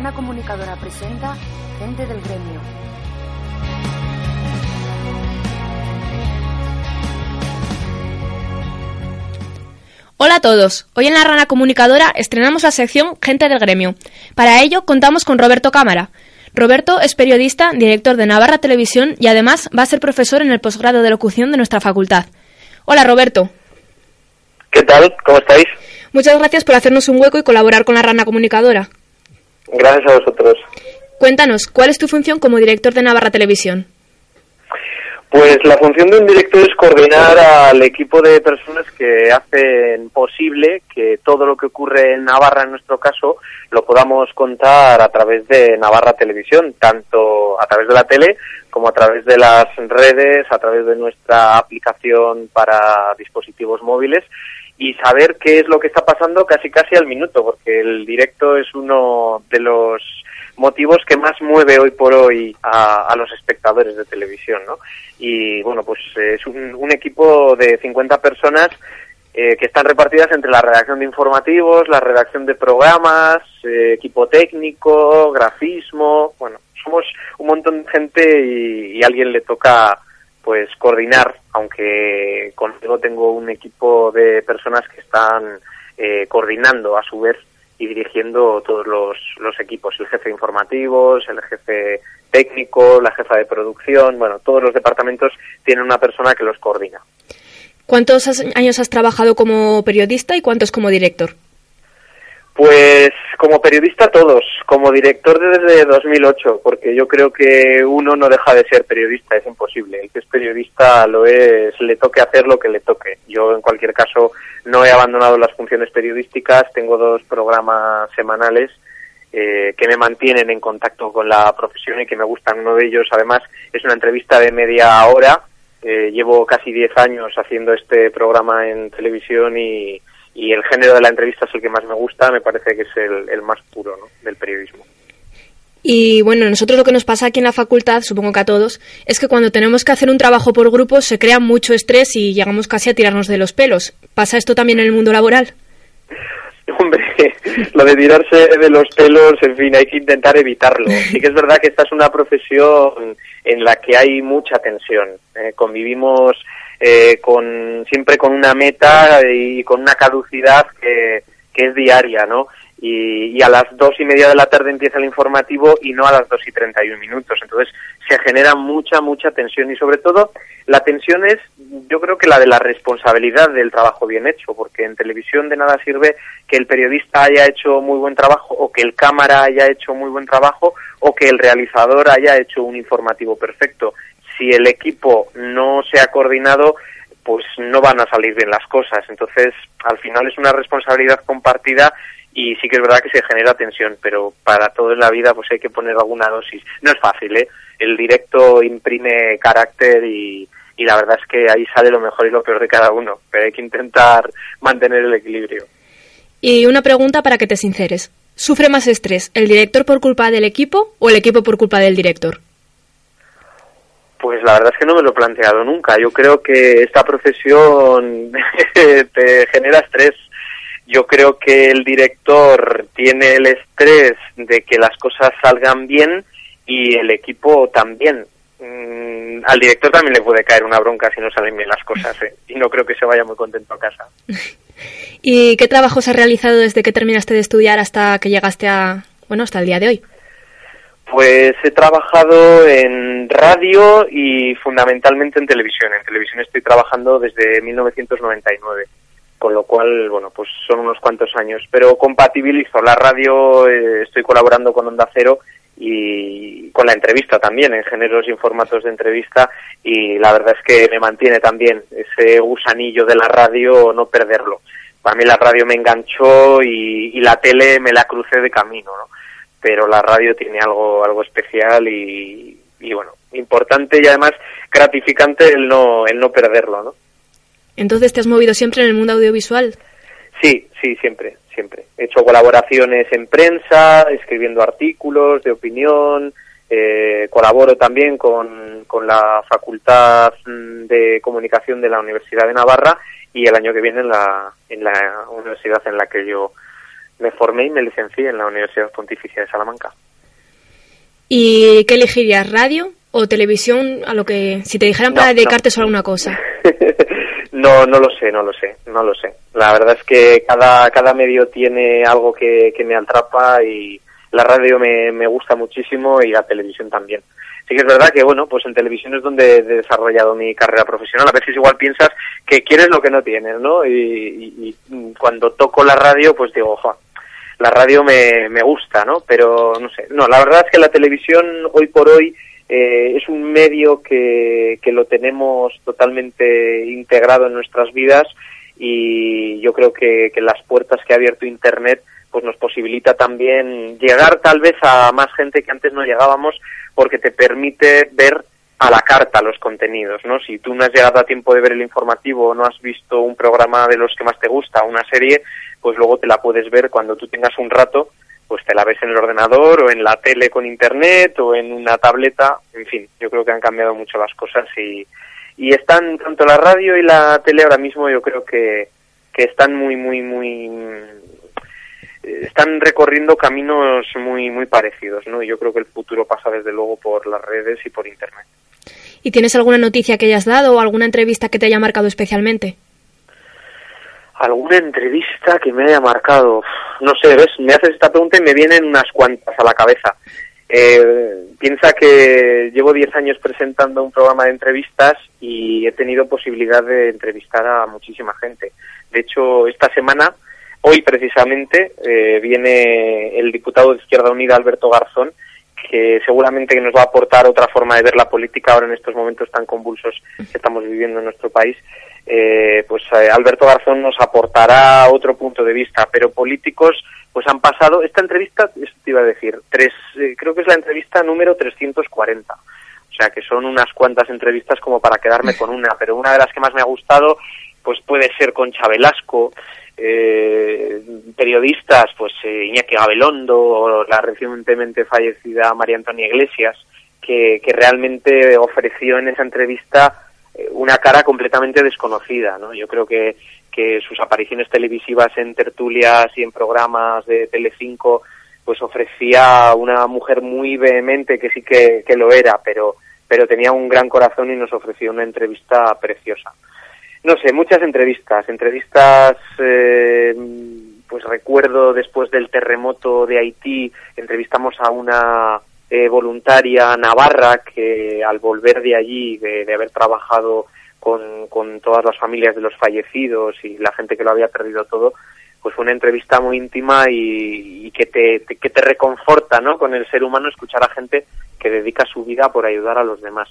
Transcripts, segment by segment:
La rana comunicadora presenta Gente del Gremio. Hola a todos. Hoy en la Rana Comunicadora estrenamos la sección Gente del Gremio. Para ello contamos con Roberto Cámara. Roberto es periodista, director de Navarra Televisión y además va a ser profesor en el posgrado de locución de nuestra facultad. Hola Roberto. ¿Qué tal? ¿Cómo estáis? Muchas gracias por hacernos un hueco y colaborar con la Rana Comunicadora. Gracias a vosotros. Cuéntanos, ¿cuál es tu función como director de Navarra Televisión? Pues la función de un director es coordinar al equipo de personas que hacen posible que todo lo que ocurre en Navarra, en nuestro caso, lo podamos contar a través de Navarra Televisión, tanto a través de la tele como a través de las redes, a través de nuestra aplicación para dispositivos móviles y saber qué es lo que está pasando casi casi al minuto, porque el directo es uno de los motivos que más mueve hoy por hoy a, a los espectadores de televisión, ¿no? Y bueno, pues es un, un equipo de 50 personas eh, que están repartidas entre la redacción de informativos, la redacción de programas, eh, equipo técnico, grafismo, bueno, somos un montón de gente y, y alguien le toca pues coordinar, aunque conmigo tengo un equipo de personas que están eh, coordinando a su vez y dirigiendo todos los, equipos, el jefe de informativos, el jefe técnico, la jefa de producción, bueno, todos los departamentos tienen una persona que los coordina. ¿Cuántos años has trabajado como periodista y cuántos como director? Pues como periodista todos, como director desde 2008, porque yo creo que uno no deja de ser periodista, es imposible. El que es periodista lo es, le toque hacer lo que le toque. Yo en cualquier caso no he abandonado las funciones periodísticas, tengo dos programas semanales eh, que me mantienen en contacto con la profesión y que me gustan. Uno de ellos además es una entrevista de media hora. Eh, llevo casi 10 años haciendo este programa en televisión y, y el género de la entrevista es el que más me gusta, me parece que es el, el más puro ¿no? del periodismo. Y bueno, nosotros lo que nos pasa aquí en la facultad, supongo que a todos, es que cuando tenemos que hacer un trabajo por grupos se crea mucho estrés y llegamos casi a tirarnos de los pelos. ¿Pasa esto también en el mundo laboral? Hombre, lo de tirarse de los pelos, en fin, hay que intentar evitarlo. Sí que es verdad que esta es una profesión en la que hay mucha tensión. Eh, convivimos eh, con siempre con una meta y con una caducidad que, que es diaria, ¿no? Y, y a las dos y media de la tarde empieza el informativo y no a las dos y treinta y un minutos. Entonces se genera mucha, mucha tensión y sobre todo la tensión es, yo creo que la de la responsabilidad del trabajo bien hecho, porque en televisión de nada sirve que el periodista haya hecho muy buen trabajo o que el cámara haya hecho muy buen trabajo o que el realizador haya hecho un informativo perfecto. Si el equipo no se ha coordinado, pues no van a salir bien las cosas. Entonces, al final es una responsabilidad compartida y sí que es verdad que se genera tensión, pero para todo en la vida pues hay que poner alguna dosis. No es fácil, ¿eh? El directo imprime carácter y, y la verdad es que ahí sale lo mejor y lo peor de cada uno, pero hay que intentar mantener el equilibrio. Y una pregunta para que te sinceres. ¿Sufre más estrés el director por culpa del equipo o el equipo por culpa del director? Pues la verdad es que no me lo he planteado nunca. Yo creo que esta profesión te genera estrés. Yo creo que el director tiene el estrés de que las cosas salgan bien y el equipo también. Mm, al director también le puede caer una bronca si no salen bien las cosas ¿eh? y no creo que se vaya muy contento a casa. ¿Y qué trabajos has realizado desde que terminaste de estudiar hasta que llegaste a, bueno, hasta el día de hoy? Pues he trabajado en radio y fundamentalmente en televisión. En televisión estoy trabajando desde 1999, con lo cual, bueno, pues son unos cuantos años. Pero compatibilizo la radio, eh, estoy colaborando con Onda Cero y con la entrevista también, en géneros y formatos de entrevista, y la verdad es que me mantiene también ese gusanillo de la radio, no perderlo. Para mí la radio me enganchó y, y la tele me la crucé de camino, ¿no? Pero la radio tiene algo, algo especial y, y bueno, importante y además gratificante el no, el no perderlo, ¿no? Entonces te has movido siempre en el mundo audiovisual. Sí, sí, siempre, siempre. He hecho colaboraciones en prensa, escribiendo artículos de opinión, eh, colaboro también con, con la Facultad de Comunicación de la Universidad de Navarra y el año que viene en la, en la universidad en la que yo me formé y me licencié en la Universidad Pontificia de Salamanca. ¿Y qué elegirías, radio o televisión? A lo que si te dijeran para No, dedicarte solo a una cosa. no, no lo sé, no lo sé, no lo sé. La verdad es que cada, cada medio tiene algo que, que me atrapa y la radio me, me gusta muchísimo y la televisión también. Sí que es verdad que, bueno, pues en televisión es donde he desarrollado mi carrera profesional. A veces igual piensas que quieres lo que no tienes, ¿no? Y, y- y cuando toco la radio, pues digo, ojo, la radio me, me gusta, ¿no? Pero no sé, no, la verdad es que la televisión hoy por hoy eh, es un medio que, que lo tenemos totalmente integrado en nuestras vidas y yo creo que, que las puertas que ha abierto Internet pues nos posibilita también llegar tal vez a más gente que antes no llegábamos porque te permite ver a la carta los contenidos, ¿no? Si tú no has llegado a tiempo de ver el informativo o no has visto un programa de los que más te gusta, una serie, pues luego te la puedes ver cuando tú tengas un rato, pues te la ves en el ordenador o en la tele con internet o en una tableta, en fin, yo creo que han cambiado mucho las cosas y, y están tanto la radio y la tele ahora mismo yo creo que, que están muy, muy, muy eh, están recorriendo caminos muy muy parecidos, ¿no? Y yo creo que el futuro pasa desde luego por las redes y por internet. ¿Y tienes alguna noticia que hayas dado o alguna entrevista que te haya marcado especialmente? ¿Alguna entrevista que me haya marcado? No sé, ¿ves? Me haces esta pregunta y me vienen unas cuantas a la cabeza. Eh, piensa que llevo 10 años presentando un programa de entrevistas y he tenido posibilidad de entrevistar a muchísima gente. De hecho, esta semana, hoy precisamente, eh, viene el diputado de Izquierda Unida, Alberto Garzón, que seguramente que nos va a aportar otra forma de ver la política ahora en estos momentos tan convulsos que estamos viviendo en nuestro país. Eh, pues eh, Alberto Garzón nos aportará otro punto de vista, pero políticos pues han pasado, esta entrevista, esto te iba a decir, tres, eh, creo que es la entrevista número 340. O sea que son unas cuantas entrevistas como para quedarme con una, pero una de las que más me ha gustado pues puede ser Concha Velasco, eh, periodistas, pues eh, Iñaki Gabelondo o la recientemente fallecida María Antonia Iglesias, que, realmente ofreció en esa entrevista eh, una cara completamente desconocida, ¿no? Yo creo que, que sus apariciones televisivas en tertulias y en programas de Telecinco pues ofrecía una mujer muy vehemente que sí que, que lo era, pero, pero tenía un gran corazón y nos ofreció una entrevista preciosa. No sé, muchas entrevistas, entrevistas, eh, pues recuerdo después del terremoto de Haití, entrevistamos a una eh, voluntaria navarra que al volver de allí, de, haber trabajado con, con todas las familias de los fallecidos y la gente que lo había perdido todo, pues fue una entrevista muy íntima y, y que, te, te- que te reconforta ¿no? con el ser humano escuchar a gente que dedica su vida por ayudar a los demás.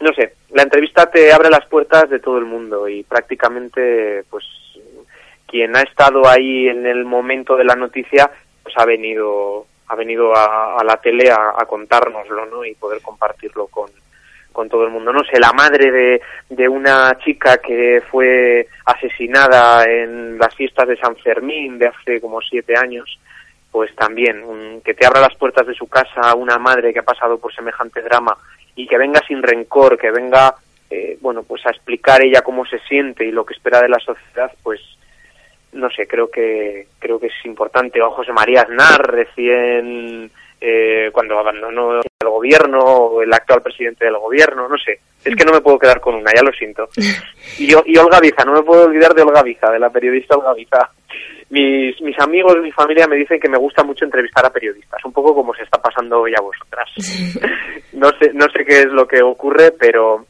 No sé, la entrevista te abre las puertas de todo el mundo y prácticamente pues quien ha estado ahí en el momento de la noticia pues ha venido ha venido a, la tele a, a contárnoslo ¿no? y poder compartirlo con, con todo el mundo. No sé, la madre de, de una chica que fue asesinada en las fiestas de San Fermín de hace como siete años, pues también, un- que te abra las puertas de su casa una madre que ha pasado por semejante drama y que venga sin rencor, que venga, eh, bueno, pues a explicar ella cómo se siente y lo que espera de la sociedad, pues no sé, creo que creo que es importante. O José María Aznar, recién eh, cuando abandonó el gobierno, o el actual presidente del gobierno, no sé. Es que no me puedo quedar con una, ya lo siento. Y, y Olga Biza, no me puedo olvidar de Olga Biza, de la periodista Olga Biza. Mis, mis amigos, mi familia me dicen que me gusta mucho entrevistar a periodistas, un poco como se está pasando hoy a vosotras. No sé, no sé qué es lo que ocurre, pero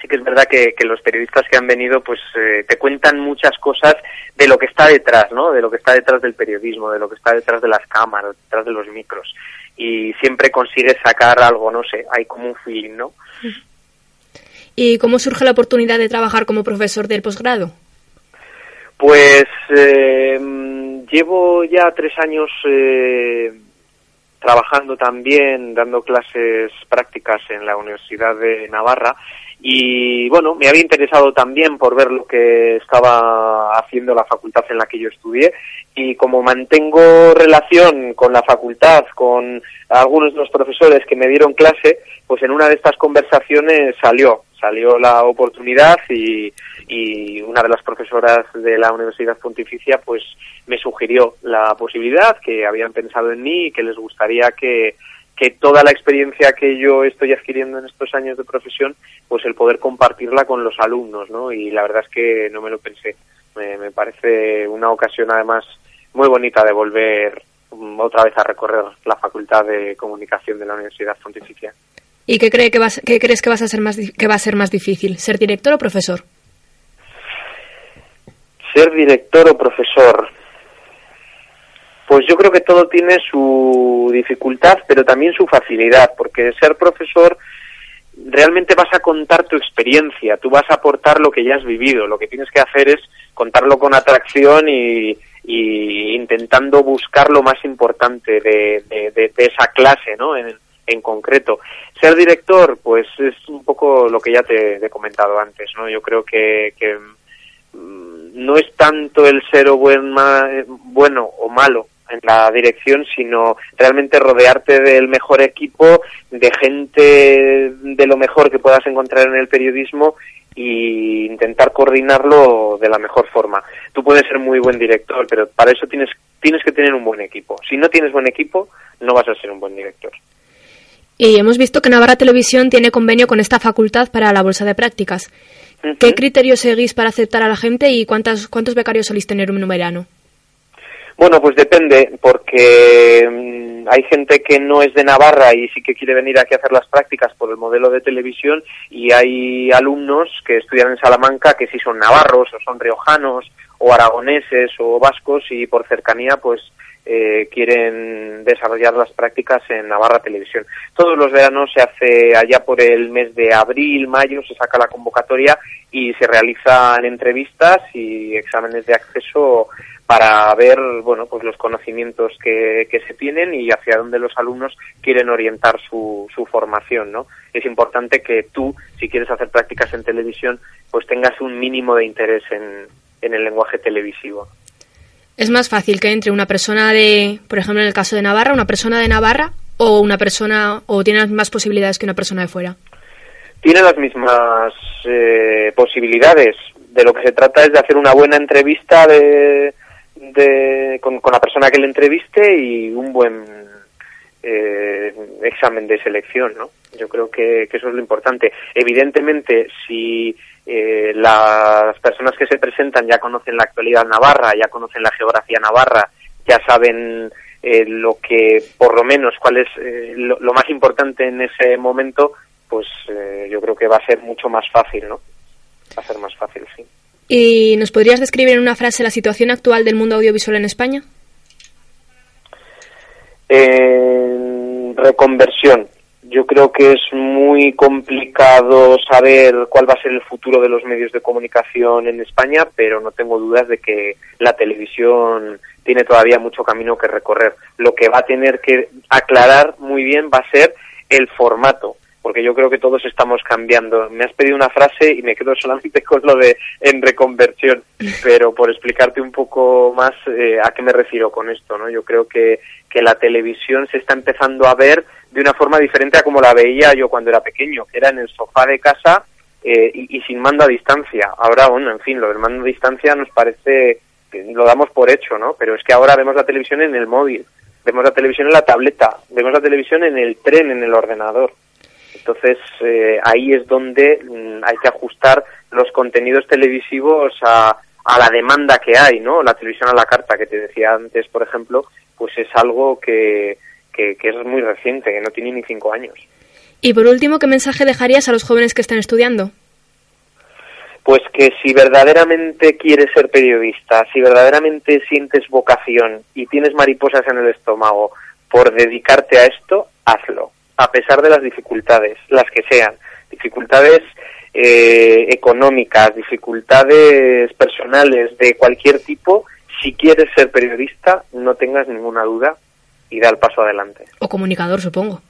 sí que es verdad que, que los periodistas que han venido pues eh, te cuentan muchas cosas de lo que está detrás, ¿no? De lo que está detrás del periodismo, de lo que está detrás de las cámaras, detrás de los micros. Y siempre consigues sacar algo, no sé, hay como un feeling, ¿no? ¿Y cómo surge la oportunidad de trabajar como profesor del posgrado? Pues eh, llevo ya tres años eh, trabajando también, dando clases prácticas en la Universidad de Navarra. Y bueno, me había interesado también por ver lo que estaba haciendo la facultad en la que yo estudié. Y como mantengo relación con la facultad, con algunos de los profesores que me dieron clase, pues en una de estas conversaciones salió, salió la oportunidad y, y una de las profesoras de la Universidad Pontificia pues me sugirió la posibilidad que habían pensado en mí y que les gustaría que que toda la experiencia que yo estoy adquiriendo en estos años de profesión, pues el poder compartirla con los alumnos, ¿no? Y la verdad es que no me lo pensé. Me, parece una ocasión además muy bonita de volver mm, otra vez a recorrer la Facultad de Comunicación de la Universidad Pontificia. ¿Y qué, cree que vas, qué crees que, vas a ser más, que va a ser más difícil, ser director o profesor? Ser director o profesor. Pues yo creo que todo tiene su dificultad, pero también su facilidad, porque ser profesor realmente vas a contar tu experiencia, tú vas a aportar lo que ya has vivido, lo que tienes que hacer es contarlo con atracción y, intentando buscar lo más importante de, esa clase, ¿no? En, concreto. Ser director, pues es un poco lo que ya te, he comentado antes, ¿no? Yo creo que, mm, no es tanto el ser o buen, bueno o malo, en la dirección, sino realmente rodearte del mejor equipo, de gente de lo mejor que puedas encontrar en el periodismo e intentar coordinarlo de la mejor forma. Tú puedes ser muy buen director, pero para eso tienes, tienes que tener un buen equipo. Si no tienes buen equipo, no vas a ser un buen director. Y hemos visto que Navarra Televisión tiene convenio con esta facultad para la bolsa de prácticas. ¿Qué criterios seguís para aceptar a la gente y cuántas, cuántos becarios solís tener un verano? Bueno, pues depende, porque mm, hay gente que no es de Navarra y sí que quiere venir aquí a hacer las prácticas por el modelo de televisión y hay alumnos que estudian en Salamanca que sí son navarros o son riojanos o aragoneses o vascos y por cercanía pues eh, quieren desarrollar las prácticas en Navarra Televisión. Todos los veranos se hace allá por el mes de abril, mayo, se saca la convocatoria y se realizan entrevistas y exámenes de acceso para ver bueno pues los conocimientos que, que, se tienen y hacia dónde los alumnos quieren orientar su, su formación no es importante que tú si quieres hacer prácticas en televisión pues tengas un mínimo de interés en, en el lenguaje televisivo. Es más fácil que entre una persona de por ejemplo en el caso de Navarra una persona de Navarra o una persona o tiene las mismas posibilidades que una persona de fuera. Tiene las mismas eh, posibilidades. De lo que se trata es de hacer una buena entrevista de de, con, la persona que le entreviste y un buen eh, examen de selección, ¿no? Yo creo que, eso es lo importante. Evidentemente, si eh, las personas que se presentan ya conocen la actualidad navarra, ya conocen la geografía navarra, ya saben eh, lo que, por lo menos, cuál es lo, lo, más importante en ese momento, pues yo creo que va a ser mucho más fácil, ¿no? Va a ser más fácil, sí. ¿Y nos podrías describir en una frase la situación actual del mundo audiovisual en España? Reconversión. Yo creo que es muy complicado saber cuál va a ser el futuro de los medios de comunicación en España, pero no tengo dudas de que la televisión tiene todavía mucho camino que recorrer. Lo que va a tener que aclarar muy bien va a ser el formato porque yo creo que todos estamos cambiando. Me has pedido una frase y me quedo solamente con lo de en reconversión, pero por explicarte un poco más eh, a qué me refiero con esto, ¿no? Yo creo que, que la televisión se está empezando a ver de una forma diferente a como la veía yo cuando era pequeño, que era en el sofá de casa eh, y, sin mando a distancia. Ahora, bueno, en fin, lo del mando a distancia nos parece, lo damos por hecho, ¿no? Pero es que ahora vemos la televisión en el móvil, vemos la televisión en la tableta, vemos la televisión en el tren, en el ordenador. Entonces eh, ahí es donde mm, hay que ajustar los contenidos televisivos a, a la demanda que hay, ¿no? La televisión a la carta que te decía antes, por ejemplo, pues es algo que, que, que, es muy reciente, que no tiene ni cinco años. Y por último, ¿qué mensaje dejarías a los jóvenes que están estudiando? Pues que si verdaderamente quieres ser periodista, si verdaderamente sientes vocación y tienes mariposas en el estómago por dedicarte a esto, hazlo a pesar de las dificultades, las que sean. dificultades eh, económicas, dificultades personales de cualquier tipo, si quieres ser periodista, no tengas ninguna duda y da el paso adelante. O comunicador, supongo.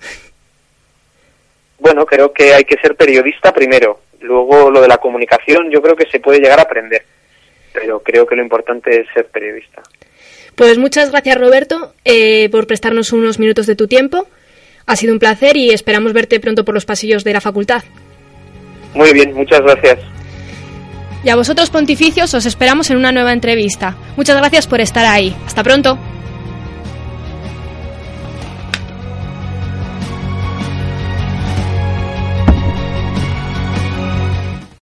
Bueno, creo que hay que ser periodista primero. Luego lo de la comunicación yo creo que se puede llegar a aprender. Pero creo que lo importante es ser periodista. Pues muchas gracias Roberto eh, por prestarnos unos minutos de tu tiempo. Ha sido un placer y esperamos verte pronto por los pasillos de la facultad. Muy bien, muchas gracias. Y a vosotros pontificios os esperamos en una nueva entrevista. Muchas gracias por estar ahí. Hasta pronto.